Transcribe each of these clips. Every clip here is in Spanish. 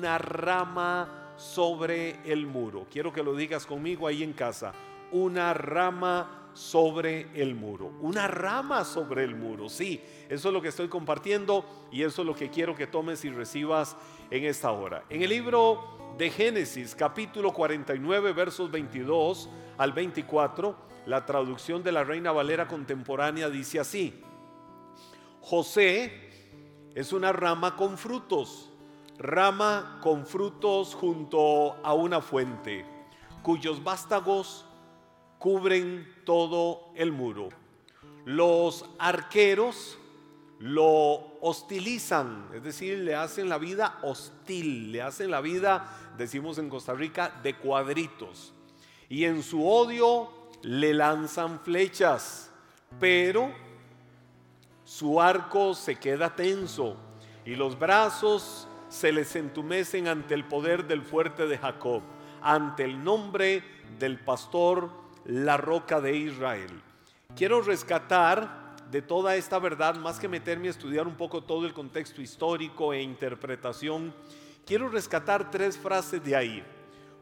una rama sobre el muro. Quiero que lo digas conmigo ahí en casa. Una rama sobre el muro. Una rama sobre el muro. Sí, eso es lo que estoy compartiendo y eso es lo que quiero que tomes y recibas en esta hora. En el libro de Génesis, capítulo 49, versos 22 al 24, la traducción de la Reina Valera contemporánea dice así. José es una rama con frutos, rama con frutos junto a una fuente, cuyos vástagos cubren todo el muro. Los arqueros lo hostilizan, es decir, le hacen la vida hostil, le hacen la vida, decimos en Costa Rica, de cuadritos. Y en su odio le lanzan flechas, pero su arco se queda tenso y los brazos se les entumecen ante el poder del fuerte de Jacob, ante el nombre del pastor, la roca de Israel. Quiero rescatar de toda esta verdad, más que meterme a estudiar un poco todo el contexto histórico e interpretación, quiero rescatar tres frases de ahí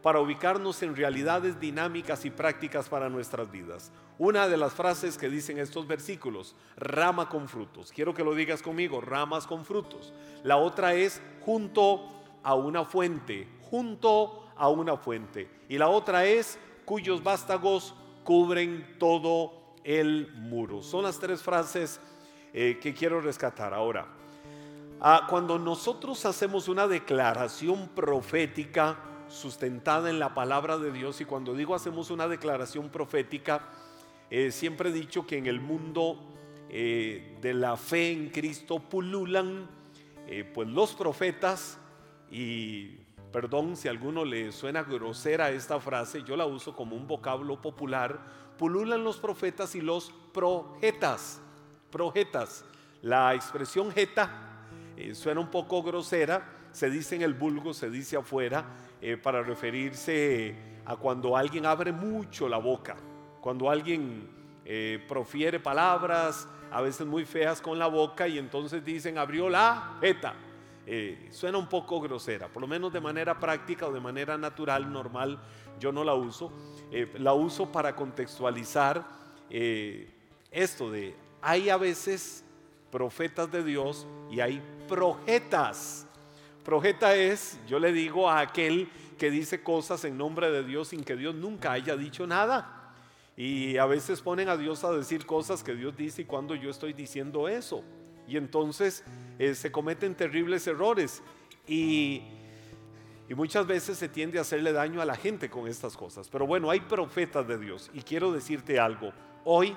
para ubicarnos en realidades dinámicas y prácticas para nuestras vidas. Una de las frases que dicen estos versículos, rama con frutos. Quiero que lo digas conmigo, ramas con frutos. La otra es junto a una fuente, junto a una fuente. Y la otra es cuyos vástagos cubren todo el muro. Son las tres frases eh, que quiero rescatar. Ahora, ah, cuando nosotros hacemos una declaración profética, sustentada en la palabra de Dios. Y cuando digo hacemos una declaración profética, eh, siempre he dicho que en el mundo eh, de la fe en Cristo pululan eh, pues los profetas. Y perdón si a alguno le suena grosera esta frase, yo la uso como un vocablo popular, pululan los profetas y los projetas, projetas. La expresión jeta suena un poco grosera, se dice en el vulgo, se dice afuera, eh, para referirse a cuando alguien abre mucho la boca, cuando alguien eh, profiere palabras, a veces muy feas con la boca, y entonces dicen abrió la jeta. Eh, suena un poco grosera, por lo menos de manera práctica o de manera natural, normal, yo no la uso. la uso para contextualizar esto de, hay a veces profetas de Dios y hay projetas Profeta es, yo le digo a aquel que dice cosas en nombre de Dios sin que Dios nunca haya dicho nada. Y a veces ponen a Dios a decir cosas que Dios dice y cuando yo estoy diciendo eso. Y entonces eh, se cometen terribles errores. Y, y muchas veces se tiende a hacerle daño a la gente con estas cosas. Pero bueno, hay profetas de Dios. Y quiero decirte algo. Hoy,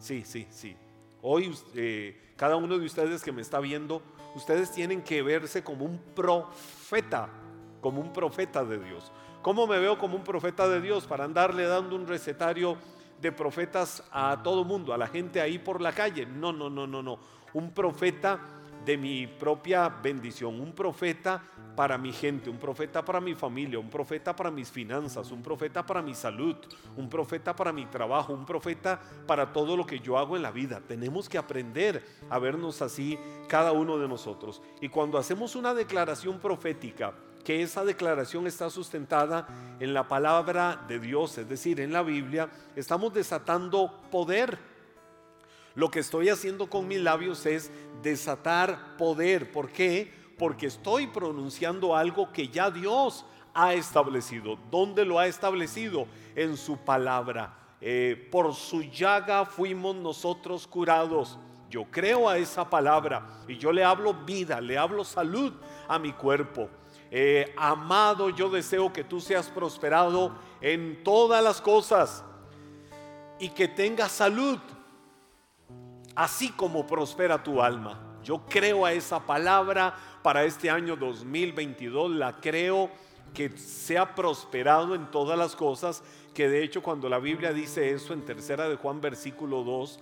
sí, sí, sí. Hoy eh, cada uno de ustedes que me está viendo ustedes tienen que verse como un profeta, como un profeta de Dios. ¿Cómo me veo como un profeta de Dios? Para andarle dando un recetario de profetas a todo mundo, a la gente ahí por la calle. No, no, no, no, no. Un profeta de mi propia bendición, un profeta para mi gente, un profeta para mi familia, un profeta para mis finanzas, un profeta para mi salud, un profeta para mi trabajo, un profeta para todo lo que yo hago en la vida. Tenemos que aprender a vernos así cada uno de nosotros. Y cuando hacemos una declaración profética, que esa declaración está sustentada en la palabra de Dios, es decir, en la Biblia, estamos desatando poder lo que estoy haciendo con mis labios es desatar poder. ¿Por qué? Porque estoy pronunciando algo que ya Dios ha establecido. ¿Dónde lo ha establecido? En su palabra. Eh, por su llaga fuimos nosotros curados. Yo creo a esa palabra y yo le hablo vida, le hablo salud a mi cuerpo. Eh, amado, yo deseo que tú seas prosperado en todas las cosas y que tengas salud así como prospera tu alma. Yo creo a esa palabra para este año 2022, la creo que sea prosperado en todas las cosas, que de hecho cuando la Biblia dice eso en tercera de Juan versículo 2,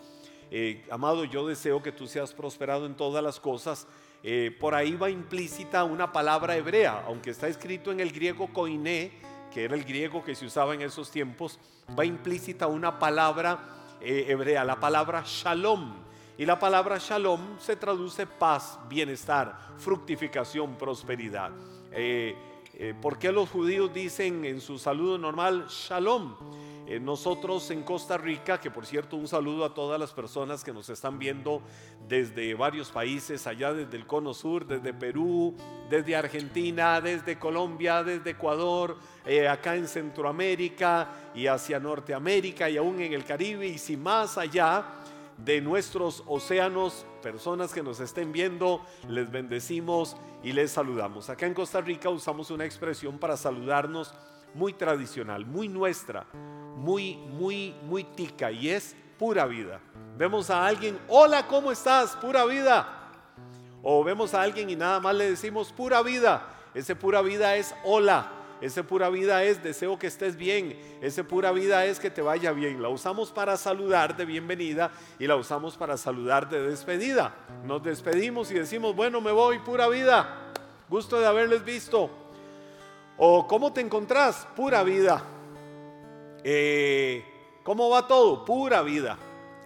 eh, amado, yo deseo que tú seas prosperado en todas las cosas, eh, por ahí va implícita una palabra hebrea, aunque está escrito en el griego koiné, que era el griego que se usaba en esos tiempos, va implícita una palabra eh, hebrea, la palabra shalom. Y la palabra shalom se traduce paz, bienestar, fructificación, prosperidad. Eh, eh, ¿Por qué los judíos dicen en su saludo normal shalom? Nosotros en Costa Rica, que por cierto un saludo a todas las personas que nos están viendo desde varios países, allá desde el Cono Sur, desde Perú, desde Argentina, desde Colombia, desde Ecuador, eh, acá en Centroamérica y hacia Norteamérica y aún en el Caribe y si más allá de nuestros océanos, personas que nos estén viendo, les bendecimos y les saludamos. Acá en Costa Rica usamos una expresión para saludarnos muy tradicional, muy nuestra, muy, muy, muy tica y es pura vida. Vemos a alguien, hola, ¿cómo estás? Pura vida. O vemos a alguien y nada más le decimos pura vida. Ese pura vida es hola. Ese pura vida es deseo que estés bien. Ese pura vida es que te vaya bien. La usamos para saludar de bienvenida y la usamos para saludar de despedida. Nos despedimos y decimos, bueno, me voy, pura vida. Gusto de haberles visto. O ¿cómo te encontrás? Pura vida. Eh, ¿Cómo va todo? Pura vida.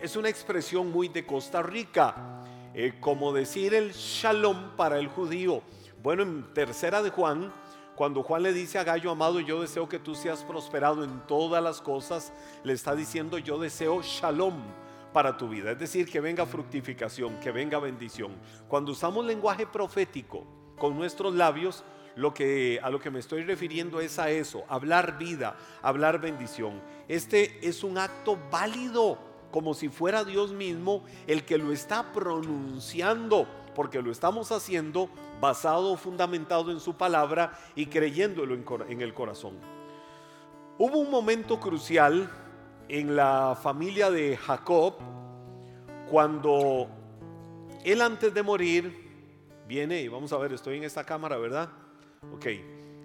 Es una expresión muy de Costa Rica, eh, como decir el shalom para el judío. Bueno, en tercera de Juan, cuando Juan le dice a Gallo, amado, yo deseo que tú seas prosperado en todas las cosas, le está diciendo, yo deseo shalom para tu vida. Es decir, que venga fructificación, que venga bendición. Cuando usamos lenguaje profético con nuestros labios, lo que, a lo que me estoy refiriendo es a eso, hablar vida, hablar bendición. Este es un acto válido, como si fuera Dios mismo el que lo está pronunciando, porque lo estamos haciendo basado, fundamentado en su palabra y creyéndolo en el corazón. Hubo un momento crucial en la familia de Jacob cuando él antes de morir viene, y vamos a ver, estoy en esta cámara, ¿verdad? Ok.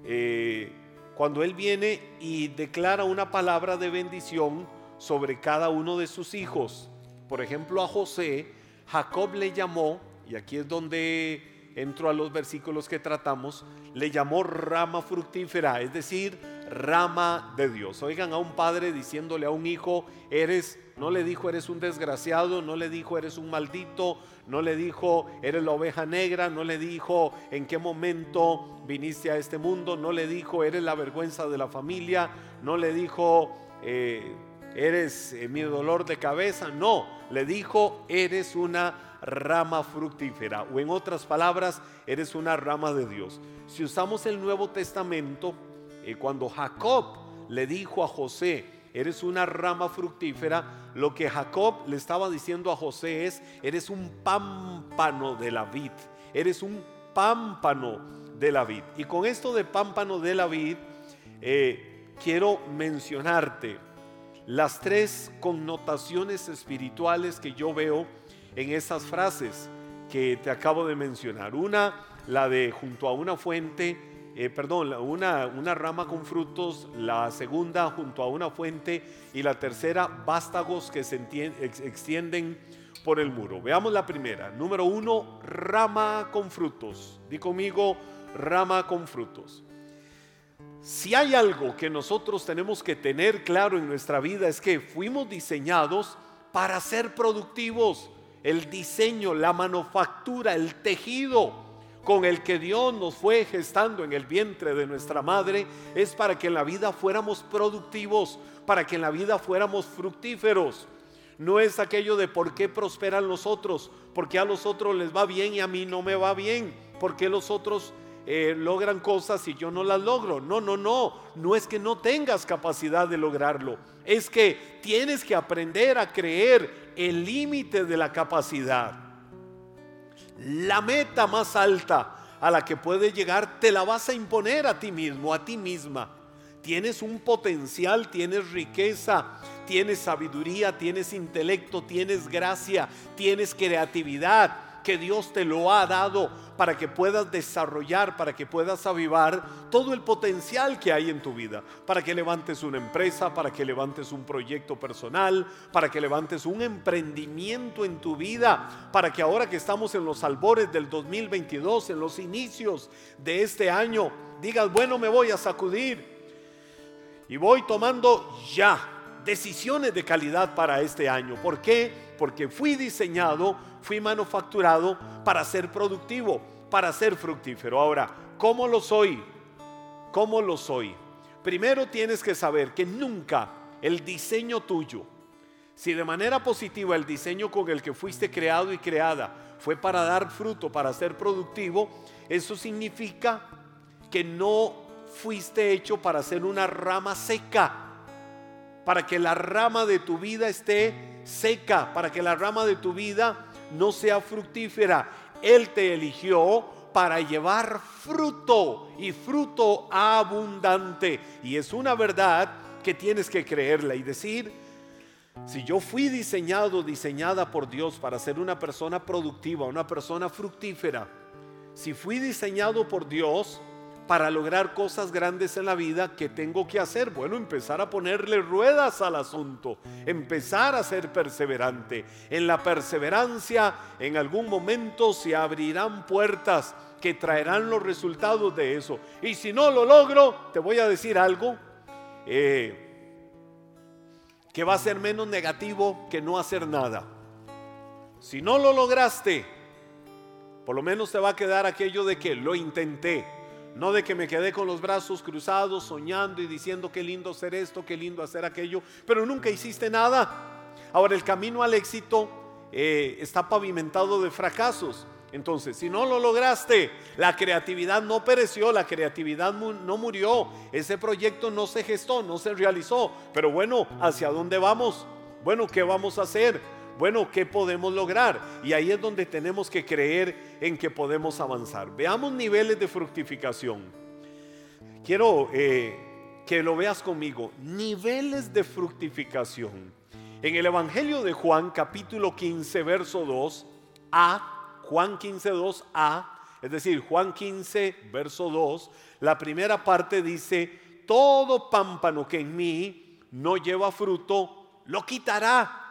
Eh, cuando él viene y declara una palabra de bendición sobre cada uno de sus hijos. Por ejemplo, a José, Jacob le llamó, y aquí es donde entro a los versículos que tratamos, le llamó rama fructífera, es decir, rama de Dios. Oigan a un padre diciéndole a un hijo, eres, no le dijo eres un desgraciado, no le dijo eres un maldito, no le dijo eres la oveja negra, no le dijo en qué momento viniste a este mundo, no le dijo eres la vergüenza de la familia, no le dijo eh, eres eh, mi dolor de cabeza, no, le dijo eres una rama fructífera o en otras palabras eres una rama de Dios. Si usamos el Nuevo Testamento, eh, cuando Jacob le dijo a José, eres una rama fructífera, lo que Jacob le estaba diciendo a José es, eres un pámpano de la vid, eres un pámpano de la vid. Y con esto de pámpano de la vid, eh, quiero mencionarte las tres connotaciones espirituales que yo veo en esas frases que te acabo de mencionar. Una, la de junto a una fuente, eh, perdón, una, una rama con frutos, la segunda junto a una fuente y la tercera vástagos que se extienden por el muro. Veamos la primera. Número uno, rama con frutos. Di conmigo, rama con frutos. Si hay algo que nosotros tenemos que tener claro en nuestra vida es que fuimos diseñados para ser productivos. El diseño, la manufactura, el tejido con el que Dios nos fue gestando en el vientre de nuestra madre es para que en la vida fuéramos productivos, para que en la vida fuéramos fructíferos. No es aquello de por qué prosperan los otros, porque a los otros les va bien y a mí no me va bien, porque los otros eh, logran cosas y yo no las logro. No, no, no, no es que no tengas capacidad de lograrlo, es que tienes que aprender a creer el límite de la capacidad la meta más alta a la que puedes llegar, te la vas a imponer a ti mismo, a ti misma. Tienes un potencial, tienes riqueza, tienes sabiduría, tienes intelecto, tienes gracia, tienes creatividad que Dios te lo ha dado para que puedas desarrollar, para que puedas avivar todo el potencial que hay en tu vida, para que levantes una empresa, para que levantes un proyecto personal, para que levantes un emprendimiento en tu vida, para que ahora que estamos en los albores del 2022, en los inicios de este año, digas, bueno, me voy a sacudir y voy tomando ya decisiones de calidad para este año. ¿Por qué? Porque fui diseñado, fui manufacturado para ser productivo, para ser fructífero. Ahora, ¿cómo lo soy? ¿Cómo lo soy? Primero tienes que saber que nunca el diseño tuyo, si de manera positiva el diseño con el que fuiste creado y creada fue para dar fruto, para ser productivo, eso significa que no fuiste hecho para ser una rama seca, para que la rama de tu vida esté seca, para que la rama de tu vida no sea fructífera. Él te eligió para llevar fruto y fruto abundante. Y es una verdad que tienes que creerla y decir, si yo fui diseñado, diseñada por Dios para ser una persona productiva, una persona fructífera, si fui diseñado por Dios para lograr cosas grandes en la vida, ¿qué tengo que hacer? Bueno, empezar a ponerle ruedas al asunto, empezar a ser perseverante. En la perseverancia, en algún momento se abrirán puertas que traerán los resultados de eso. Y si no lo logro, te voy a decir algo eh, que va a ser menos negativo que no hacer nada. Si no lo lograste, por lo menos te va a quedar aquello de que lo intenté. No de que me quedé con los brazos cruzados soñando y diciendo qué lindo hacer esto, qué lindo hacer aquello, pero nunca hiciste nada. Ahora el camino al éxito eh, está pavimentado de fracasos. Entonces, si no lo lograste, la creatividad no pereció, la creatividad no murió, ese proyecto no se gestó, no se realizó. Pero bueno, ¿hacia dónde vamos? Bueno, ¿qué vamos a hacer? Bueno, ¿qué podemos lograr? Y ahí es donde tenemos que creer en que podemos avanzar. Veamos niveles de fructificación. Quiero eh, que lo veas conmigo. Niveles de fructificación. En el Evangelio de Juan, capítulo 15, verso 2, A Juan 15, 2a, es decir, Juan 15, verso 2, la primera parte dice, todo pámpano que en mí no lleva fruto, lo quitará.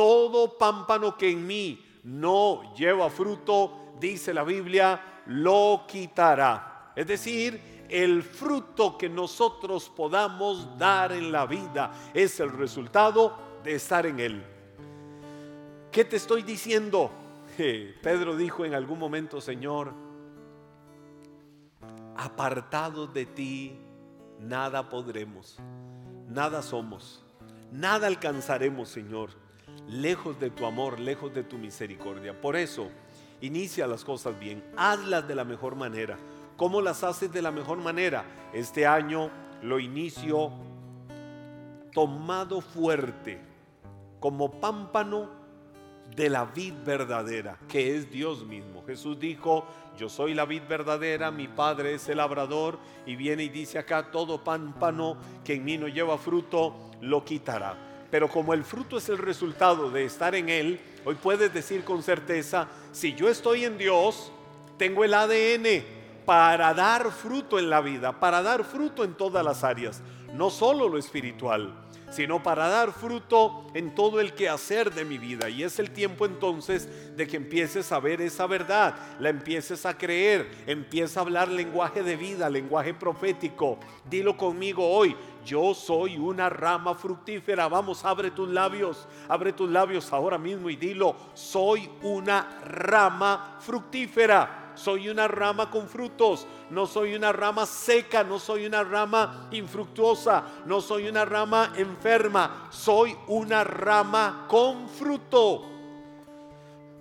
Todo pámpano que en mí no lleva fruto, dice la Biblia, lo quitará. Es decir, el fruto que nosotros podamos dar en la vida es el resultado de estar en Él. ¿Qué te estoy diciendo? Pedro dijo en algún momento, Señor, apartados de ti, nada podremos, nada somos, nada alcanzaremos, Señor, lejos de tu amor, lejos de tu misericordia. Por eso, inicia las cosas bien, hazlas de la mejor manera. ¿Cómo las haces de la mejor manera? Este año lo inicio tomado fuerte, como pámpano de la vid verdadera, que es Dios mismo. Jesús dijo, yo soy la vid verdadera, mi Padre es el labrador, y viene y dice acá, todo pámpano que en mí no lleva fruto, lo quitará. Pero como el fruto es el resultado de estar en Él, hoy puedes decir con certeza, si yo estoy en Dios, tengo el ADN para dar fruto en la vida, para dar fruto en todas las áreas, no solo lo espiritual sino para dar fruto en todo el quehacer de mi vida. Y es el tiempo entonces de que empieces a ver esa verdad, la empieces a creer, empieza a hablar lenguaje de vida, lenguaje profético. Dilo conmigo hoy, yo soy una rama fructífera. Vamos, abre tus labios, abre tus labios ahora mismo y dilo, soy una rama fructífera soy una rama con frutos, no soy una rama seca, no soy una rama infructuosa, no soy una rama enferma, soy una rama con fruto.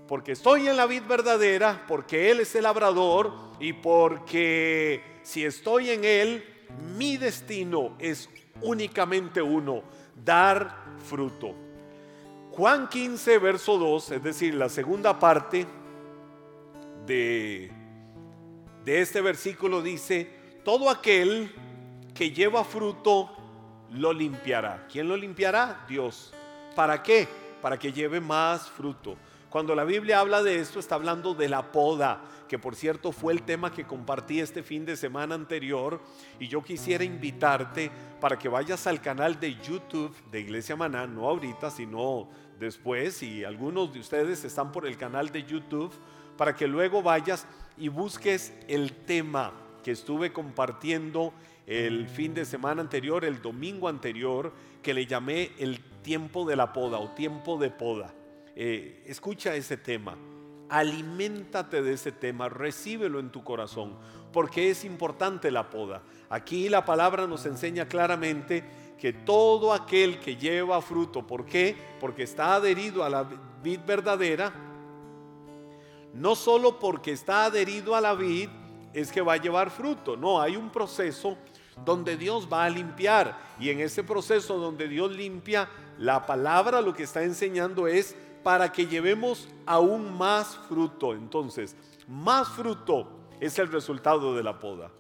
Porque estoy en la vid verdadera, porque Él es el labrador y porque si estoy en Él, mi destino es únicamente uno, dar fruto. Juan 15, verso 2, es decir, la segunda parte, de, este versículo dice, todo aquel que lleva fruto lo limpiará. ¿Quién lo limpiará? Dios. ¿Para qué? Para que lleve más fruto. Cuando la Biblia habla de esto, está hablando de la poda, que por cierto fue el tema que compartí este fin de semana anterior. Y yo quisiera invitarte para que vayas al canal de YouTube de Iglesia Maná, no ahorita, sino después. Y algunos de ustedes están por el canal de YouTube para que luego vayas y busques el tema que estuve compartiendo el fin de semana anterior, el domingo anterior, que le llamé el tiempo de la poda o tiempo de poda. Eh, escucha ese tema. Aliméntate de ese tema, recíbelo en tu corazón, porque es importante la poda. Aquí la palabra nos enseña claramente que todo aquel que lleva fruto, ¿por qué? Porque está adherido a la vid verdadera, no solo porque está adherido a la vid es que va a llevar fruto, no, hay un proceso donde Dios va a limpiar y en ese proceso donde Dios limpia, la palabra lo que está enseñando es para que llevemos aún más fruto. Entonces, más fruto es el resultado de la poda.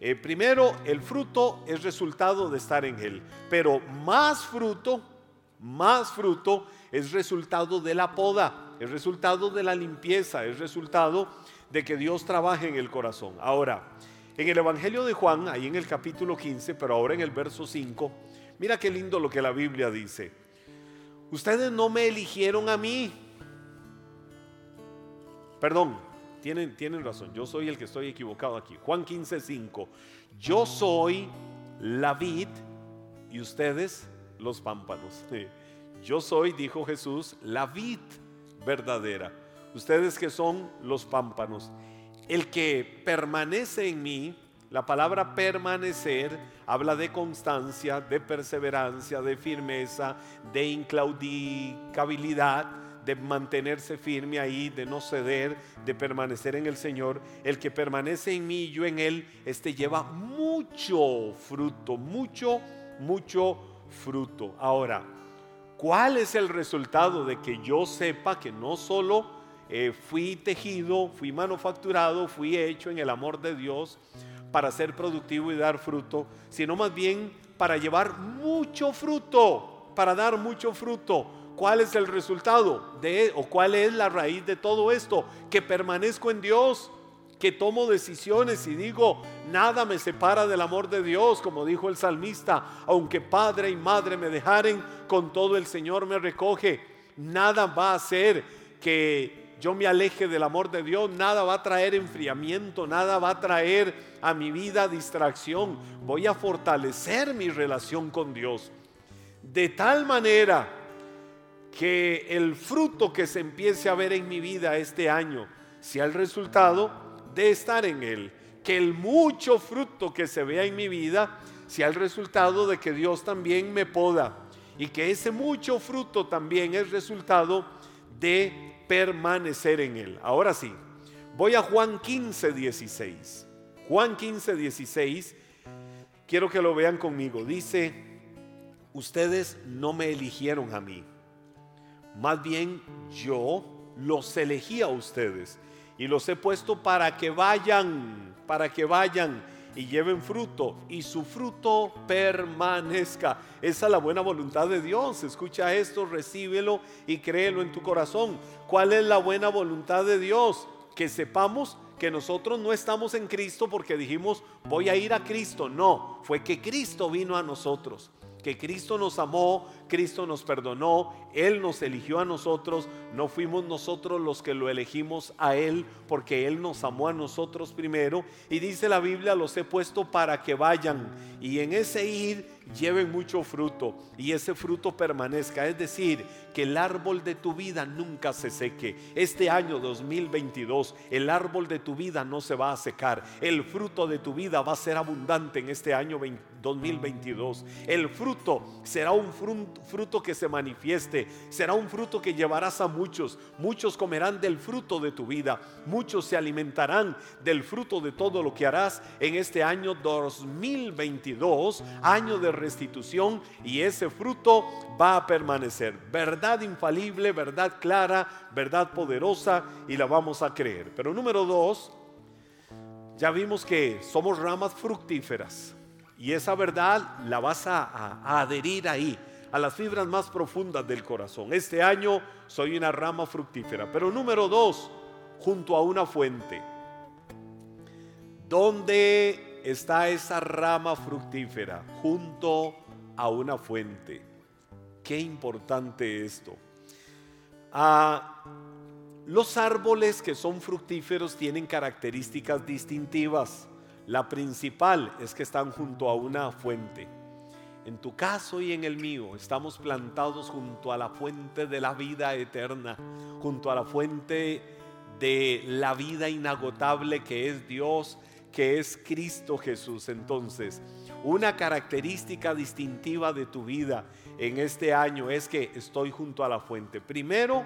Eh, primero, el fruto es resultado de estar en él, pero más fruto, más fruto es resultado de la poda, es resultado de la limpieza, es resultado de que Dios trabaje en el corazón. Ahora, en el Evangelio de Juan, ahí en el capítulo 15, pero ahora en el verso 5, mira qué lindo lo que la Biblia dice. Ustedes no me eligieron a mí. Perdón, tienen, tienen razón, yo soy el que estoy equivocado aquí. Juan 15, 5. Yo soy la vid y ustedes los pámpanos. Yo soy, dijo Jesús, la vid verdadera. Ustedes que son los pámpanos. El que permanece en mí, la palabra permanecer habla de constancia, de perseverancia, de firmeza, de inclaudicabilidad, de mantenerse firme ahí, de no ceder, de permanecer en el Señor. El que permanece en mí y yo en él, este lleva mucho fruto, mucho, mucho fruto. Ahora, ¿cuál es el resultado de que yo sepa que no solo eh, fui tejido, fui manufacturado, fui hecho en el amor de Dios, para ser productivo y dar fruto, sino más bien para llevar mucho fruto, para dar mucho fruto. ¿Cuál es el resultado de o cuál es la raíz de todo esto? Que permanezco en Dios, que tomo decisiones y digo, nada me separa del amor de Dios, como dijo el salmista, aunque padre y madre me dejaren, con todo el Señor me recoge. Nada va a hacer que yo me aleje del amor de Dios, nada va a traer enfriamiento, nada va a traer a mi vida distracción. Voy a fortalecer mi relación con Dios. De tal manera que el fruto que se empiece a ver en mi vida este año sea el resultado de estar en Él. Que el mucho fruto que se vea en mi vida sea el resultado de que Dios también me poda. Y que ese mucho fruto también es resultado de permanecer en Él. Ahora sí, voy a Juan 15, 16. Juan 15, 16, quiero que lo vean conmigo. Dice, ustedes no me eligieron a mí, más bien yo los elegí a ustedes y los he puesto para que vayan, para que vayan y lleven fruto y su fruto permanezca. Esa es la buena voluntad de Dios. Escucha esto, recíbelo y créelo en tu corazón. ¿Cuál es la buena voluntad de Dios? Que sepamos que nosotros no estamos en Cristo porque dijimos voy a ir a Cristo. No, fue que Cristo vino a nosotros que Cristo nos amó, Cristo nos perdonó, Él nos eligió a nosotros, no fuimos nosotros los que lo elegimos a Él, porque Él nos amó a nosotros primero. Y dice la Biblia, los he puesto para que vayan y en ese ir lleven mucho fruto y ese fruto permanezca. Es decir, que el árbol de tu vida nunca se seque. Este año 2022, el árbol de tu vida no se va a secar. El fruto de tu vida va a ser abundante en este año 2022. El fruto será un fruto que se manifieste, será un fruto que llevarás a muchos. Muchos comerán del fruto de tu vida, muchos se alimentarán del fruto de todo lo que harás en este año 2022, año de restitución y ese fruto va a permanecer. Verdad infalible, verdad clara, verdad poderosa y la vamos a creer. Pero número dos, ya vimos que somos ramas fructíferas y esa verdad la vas a, adherir ahí a las fibras más profundas del corazón. Este año soy una rama fructífera. Pero número dos, junto a una fuente. Donde está esa rama fructífera junto a una fuente. Qué importante esto. Ah, los árboles que son fructíferos tienen características distintivas. La principal es que están junto a una fuente. En tu caso y en el mío estamos plantados junto a la fuente de la vida eterna, junto a la fuente de la vida inagotable que es Dios, que es Cristo Jesús. Entonces, una característica distintiva de tu vida en este año es que estoy junto a la fuente. Primero,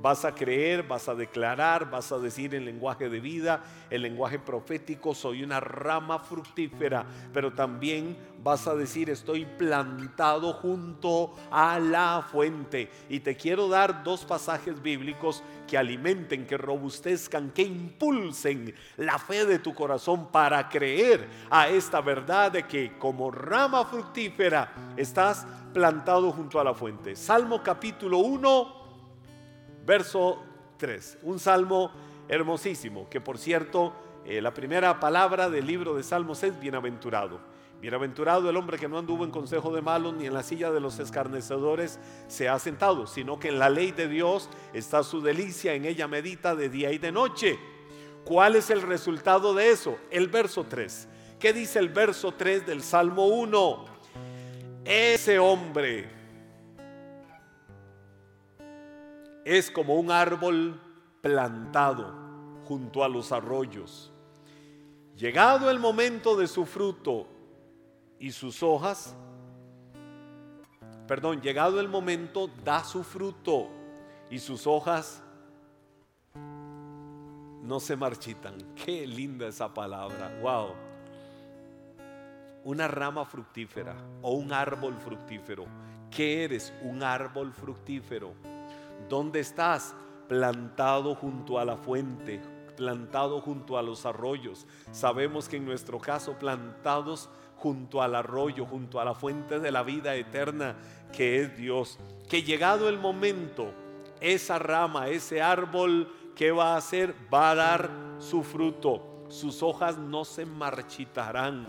Vas a creer, vas a declarar, vas a decir en lenguaje de vida, el lenguaje profético, soy una rama fructífera, pero también vas a decir, estoy plantado junto a la fuente. Y te quiero dar dos pasajes bíblicos que alimenten, que robustezcan, que impulsen la fe de tu corazón para creer a esta verdad de que como rama fructífera estás plantado junto a la fuente. Salmo capítulo 1 verso 3. Un salmo hermosísimo, que por cierto, eh, la primera palabra del libro de Salmos es bienaventurado. Bienaventurado el hombre que no anduvo en consejo de malos ni en la silla de los escarnecedores se ha sentado, sino que en la ley de Dios está su delicia, en ella medita de día y de noche. ¿Cuál es el resultado de eso? El verso 3. ¿Qué dice el verso 3 del Salmo 1? Ese hombre es como un árbol plantado junto a los arroyos. Llegado el momento de su fruto y sus hojas, perdón, llegado el momento da su fruto y sus hojas no se marchitan. Qué linda esa palabra. Wow. Una rama fructífera o un árbol fructífero. ¿Qué eres? Un árbol fructífero ¿Dónde estás? Plantado junto a la fuente, plantado junto a los arroyos. Sabemos que en nuestro caso plantados junto al arroyo, junto a la fuente de la vida eterna que es Dios. Que llegado el momento, esa rama, ese árbol, ¿qué va a hacer? Va a dar su fruto. Sus hojas no se marchitarán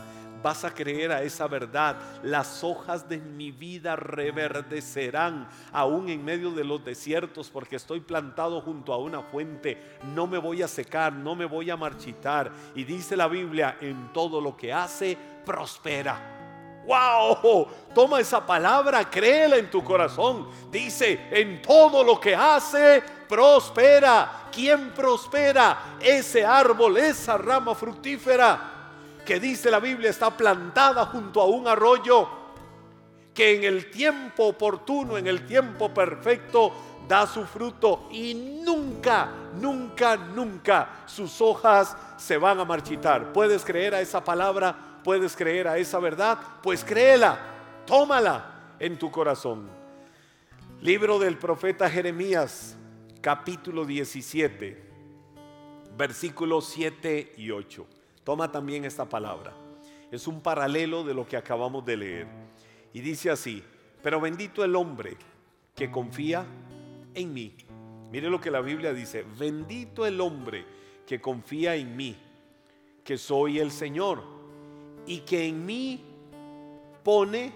vas a creer a esa verdad. Las hojas de mi vida reverdecerán aún en medio de los desiertos porque estoy plantado junto a una fuente. No me voy a secar, no me voy a marchitar. Y dice la Biblia, en todo lo que hace, prospera. ¡Wow! Toma esa palabra, créela en tu corazón. Dice, en todo lo que hace, prospera. ¿Quién prospera? Ese árbol, esa rama fructífera que dice la Biblia está plantada junto a un arroyo que en el tiempo oportuno, en el tiempo perfecto, da su fruto y nunca, nunca, nunca sus hojas se van a marchitar. ¿Puedes creer a esa palabra? ¿Puedes creer a esa verdad? Pues créela, tómala en tu corazón. Libro del profeta Jeremías, capítulo 17, versículos 7 y 8. Toma también esta palabra. Es un paralelo de lo que acabamos de leer. Y dice así, pero bendito el hombre que confía en mí. Mire lo que la Biblia dice, bendito el hombre que confía en mí, que soy el Señor, y que en mí pone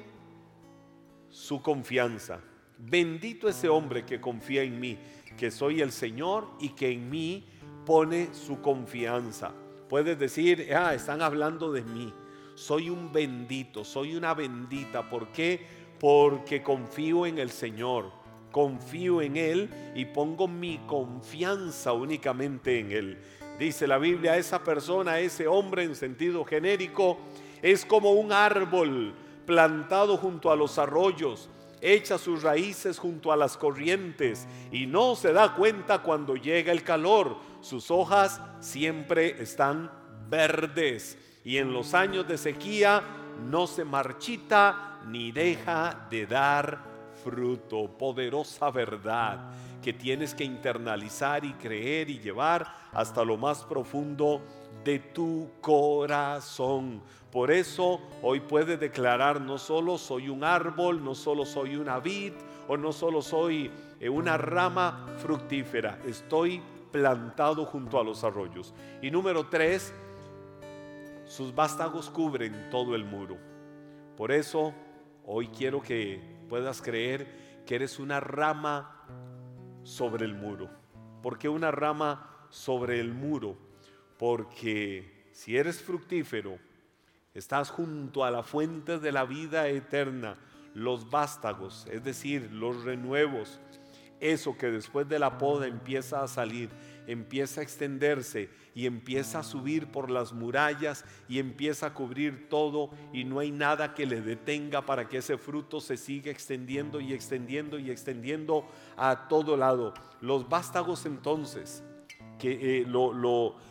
su confianza. Bendito ese hombre que confía en mí, que soy el Señor y que en mí pone su confianza. Puedes decir, ah, están hablando de mí. Soy un bendito, soy una bendita. ¿Por qué? Porque confío en el Señor, confío en Él y pongo mi confianza únicamente en Él. Dice la Biblia, esa persona, ese hombre en sentido genérico, es como un árbol plantado junto a los arroyos, echa sus raíces junto a las corrientes y no se da cuenta cuando llega el calor sus hojas siempre están verdes y en los años de sequía no se marchita ni deja de dar fruto. Poderosa verdad que tienes que internalizar y creer y llevar hasta lo más profundo de tu corazón. Por eso hoy puedes declarar, no solo soy un árbol, no solo soy una vid o no solo soy eh, una rama fructífera, estoy plantado junto a los arroyos. Y número tres, sus vástagos cubren todo el muro. Por eso hoy quiero que puedas creer que eres una rama sobre el muro. ¿Por qué una rama sobre el muro? Porque si eres fructífero, estás junto a la fuente de la vida eterna, los vástagos, es decir, los renuevos, eso que después de la poda empieza a salir, empieza a extenderse y empieza a subir por las murallas y empieza a cubrir todo y no hay nada que le detenga para que ese fruto se siga extendiendo y extendiendo y extendiendo a todo lado. Los vástagos entonces, que eh, lo, lo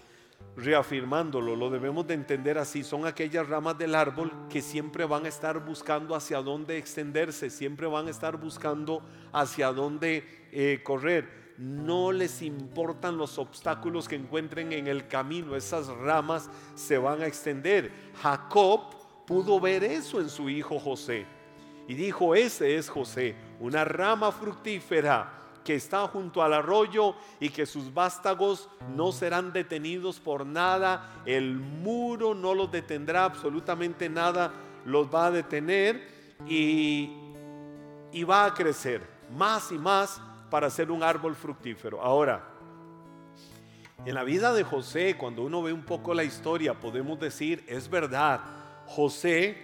reafirmándolo, lo debemos de entender así, son aquellas ramas del árbol que siempre van a estar buscando hacia dónde extenderse, siempre van a estar buscando hacia dónde eh, correr no les importan los obstáculos que encuentren en el camino, esas ramas se van a extender. Jacob pudo ver eso en su hijo José y dijo, ese es José, una rama fructífera que está junto al arroyo y que sus vástagos no serán detenidos por nada, el muro no los detendrá, absolutamente nada los va a detener y, y va a crecer más y más para ser un árbol fructífero. Ahora, en la vida de José, cuando uno ve un poco la historia, podemos decir, es verdad, José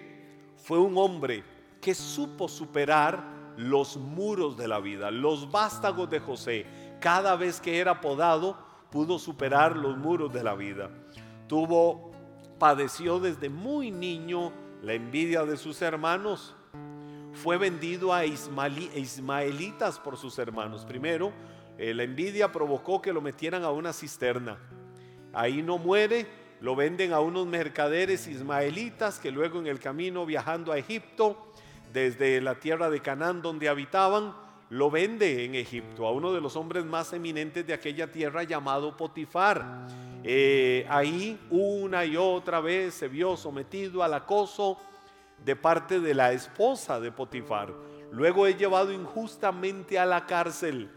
fue un hombre que supo superar los muros de la vida, los vástagos de José. Cada vez que era podado, pudo superar los muros de la vida. Tuvo, padeció desde muy niño la envidia de sus hermanos, fue vendido a ismaelitas por sus hermanos. Primero, eh, la envidia provocó que lo metieran a una cisterna. Ahí no muere, lo venden a unos mercaderes ismaelitas que luego en el camino viajando a Egipto, desde la tierra de Canaán donde habitaban, lo vende en Egipto a uno de los hombres más eminentes de aquella tierra llamado Potifar. Eh, ahí una y otra vez se vio sometido al acoso de parte de la esposa de Potifar. Luego es llevado injustamente a la cárcel.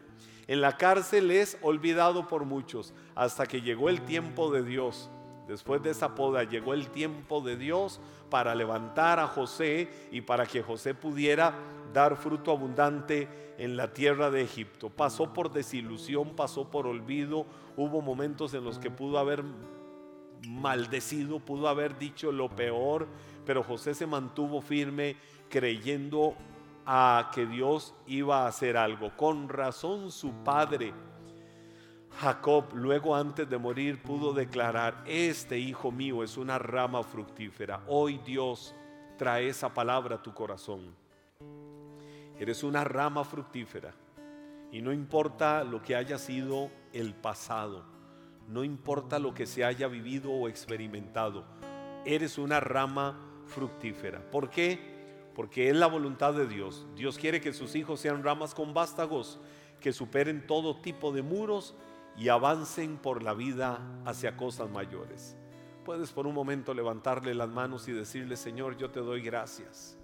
En la cárcel es olvidado por muchos hasta que llegó el tiempo de Dios. Después de esa poda llegó el tiempo de Dios para levantar a José y para que José pudiera dar fruto abundante en la tierra de Egipto. Pasó por desilusión, pasó por olvido, hubo momentos en los que pudo haber maldecido, pudo haber dicho lo peor, pero José se mantuvo firme creyendo a que Dios iba a hacer algo. Con razón su padre, Jacob, luego antes de morir, pudo declarar, este hijo mío es una rama fructífera. Hoy Dios trae esa palabra a tu corazón. Eres una rama fructífera. Y no importa lo que haya sido el pasado, no importa lo que se haya vivido o experimentado, eres una rama fructífera. ¿Por qué? Porque es la voluntad de Dios. Dios quiere que sus hijos sean ramas con vástagos, que superen todo tipo de muros y avancen por la vida hacia cosas mayores. Puedes por un momento levantarle las manos y decirle, Señor, yo te doy gracias.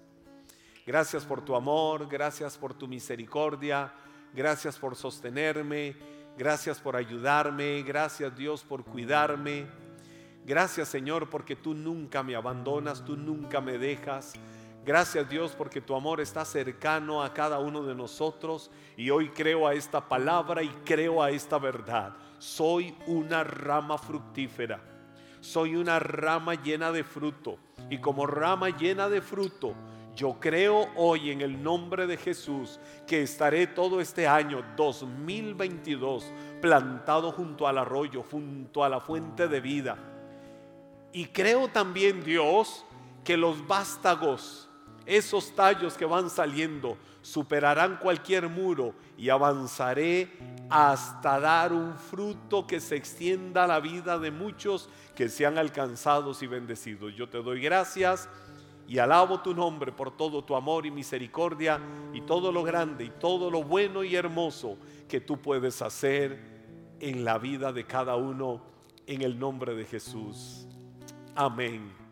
Gracias por tu amor, gracias por tu misericordia, gracias por sostenerme, gracias por ayudarme, gracias Dios por cuidarme. Gracias Señor porque tú nunca me abandonas, tú nunca me dejas. Gracias Dios porque tu amor está cercano a cada uno de nosotros. Y hoy creo a esta palabra y creo a esta verdad. Soy una rama fructífera, soy una rama llena de fruto. Y como rama llena de fruto, yo creo hoy en el nombre de Jesús que estaré todo este año 2022 plantado junto al arroyo, junto a la fuente de vida. Y creo también, Dios, que los vástagos, esos tallos que van saliendo, superarán cualquier muro y avanzaré hasta dar un fruto que se extienda a la vida de muchos que sean alcanzados y bendecidos. Yo te doy gracias y alabo tu nombre por todo tu amor y misericordia y todo lo grande y todo lo bueno y hermoso que tú puedes hacer en la vida de cada uno en el nombre de Jesús. Amém.